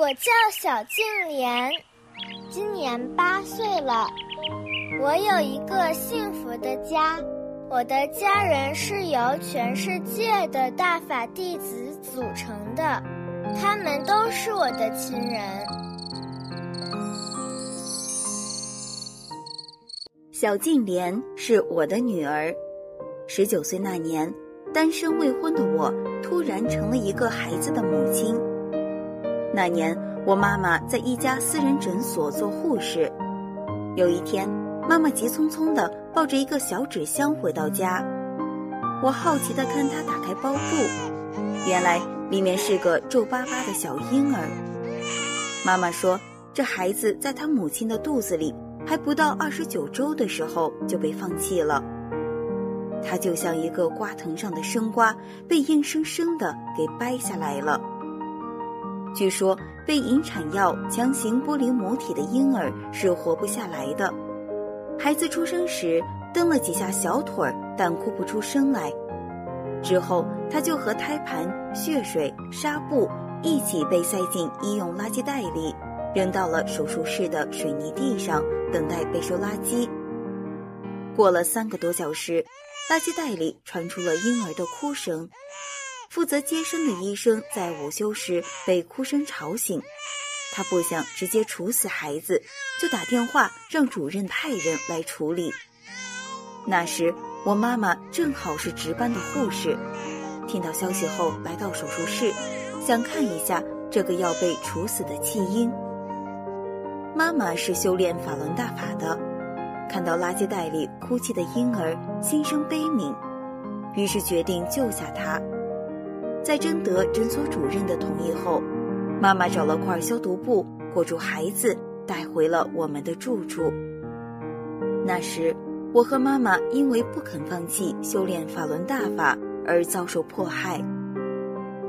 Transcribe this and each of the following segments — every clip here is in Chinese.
我叫小静莲，今年八岁了。我有一个幸福的家，我的家人是由全世界的大法弟子组成的，他们都是我的亲人。小静莲是我的女儿，十九岁那年，单身未婚的我突然成了一个孩子的母亲。那年，我妈妈在一家私人诊所做护士。有一天，妈妈急匆匆地抱着一个小纸箱回到家。我好奇地看她打开包布，原来里面是个皱巴巴的小婴儿。妈妈说，这孩子在他母亲的肚子里还不到二十九周的时候就被放弃了。他就像一个瓜藤上的生瓜，被硬生生地给掰下来了。据说被引产药强行剥离母体的婴儿是活不下来的。孩子出生时蹬了几下小腿，但哭不出声来。之后他就和胎盘、血水、纱布一起被塞进医用垃圾袋里，扔到了手术室的水泥地上，等待被收垃圾。过了三个多小时，垃圾袋里传出了婴儿的哭声。负责接生的医生在午休时被哭声吵醒，他不想直接处死孩子，就打电话让主任派人来处理。那时我妈妈正好是值班的护士，听到消息后来到手术室，想看一下这个要被处死的弃婴。妈妈是修炼法轮大法的，看到垃圾袋里哭泣的婴儿，心生悲悯，于是决定救下他。在征得诊所主任的同意后，妈妈找了块消毒布裹住孩子，带回了我们的住处。那时，我和妈妈因为不肯放弃修炼法轮大法而遭受迫害。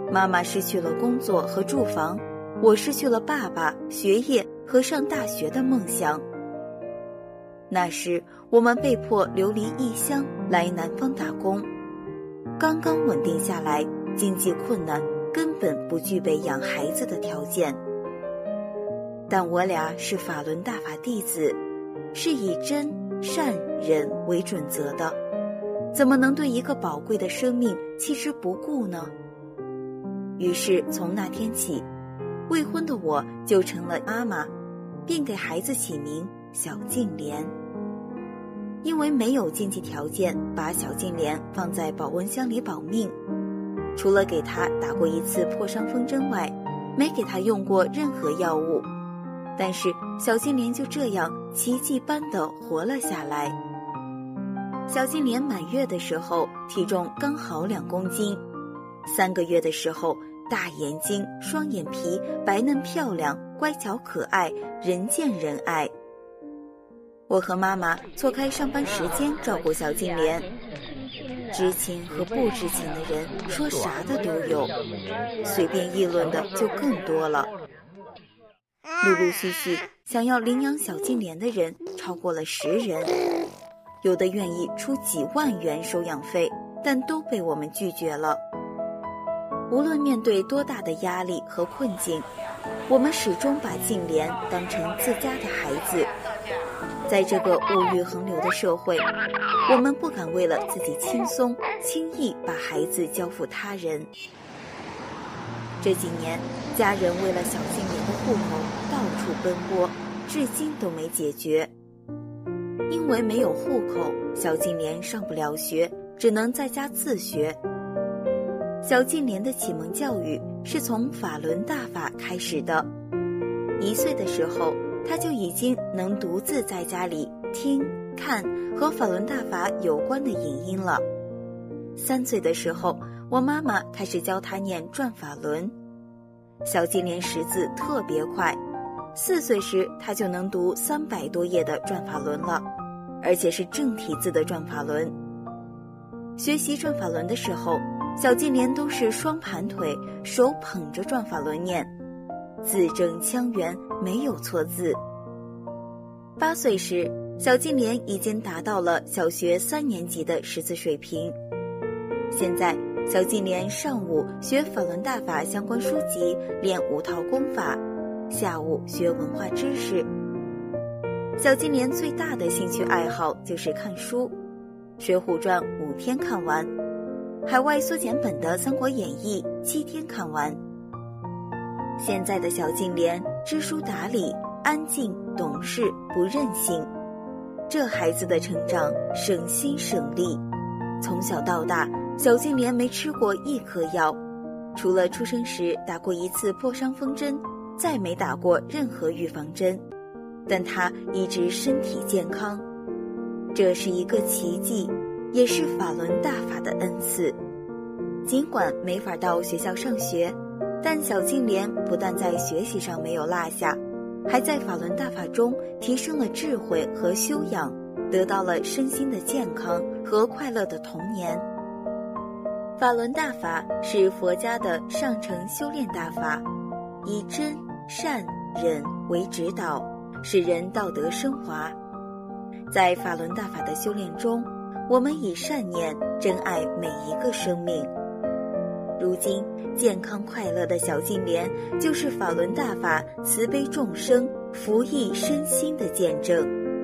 妈妈失去了工作和住房，我失去了爸爸、学业和上大学的梦想。那时，我们被迫流离异乡，来南方打工，刚刚稳定下来。经济困难，根本不具备养孩子的条件。但我俩是法轮大法弟子，是以真善忍为准则的，怎么能对一个宝贵的生命弃之不顾呢？于是从那天起，未婚的我就成了妈妈，并给孩子起名小静莲。因为没有经济条件把小静莲放在保温箱里保命。除了给他打过一次破伤风针外，没给他用过任何药物。但是小金莲就这样奇迹般的活了下来。小金莲满月的时候，体重刚好两公斤；三个月的时候，大眼睛、双眼皮，白嫩漂亮，乖巧可爱，人见人爱。我和妈妈错开上班时间照顾小金莲。知情和不知情的人说啥的都有，随便议论的就更多了。陆陆续续想要领养小金莲的人超过了十人，有的愿意出几万元收养费，但都被我们拒绝了。无论面对多大的压力和困境，我们始终把静莲当成自家的孩子。在这个物欲横流的社会，我们不敢为了自己轻松轻易把孩子交付他人。这几年，家人为了小静莲的户口到处奔波，至今都没解决。因为没有户口，小静莲上不了学，只能在家自学。小静莲的启蒙教育是从法轮大法开始的，一岁的时候。他就已经能独自在家里听、看和法轮大法有关的影音了。三岁的时候，我妈妈开始教他念转法轮。小金莲识字特别快，四岁时他就能读三百多页的转法轮了，而且是正体字的转法轮。学习转法轮的时候，小金莲都是双盘腿，手捧着转法轮念。字正腔圆，没有错字。八岁时，小金莲已经达到了小学三年级的识字水平。现在，小金莲上午学法轮大法相关书籍，练五套功法，下午学文化知识。小金莲最大的兴趣爱好就是看书，《水浒传》五天看完，海外缩减本的《三国演义》七天看完。现在的小静莲知书达理、安静懂事、不任性，这孩子的成长省心省力。从小到大，小静莲没吃过一颗药，除了出生时打过一次破伤风针，再没打过任何预防针。但她一直身体健康，这是一个奇迹，也是法轮大法的恩赐。尽管没法到学校上学，但小净莲不但在学习上没有落下，还在法轮大法中提升了智慧和修养。得到了身心的健康和快乐的童年。法轮大法是佛家的上乘修炼大法，以真、善、忍为指导，使人道德升华。在法轮大法的修炼中，我们以善念珍爱每一个生命。如今，健康快乐的小金莲就是法轮大法慈悲众生、福益身心的见证。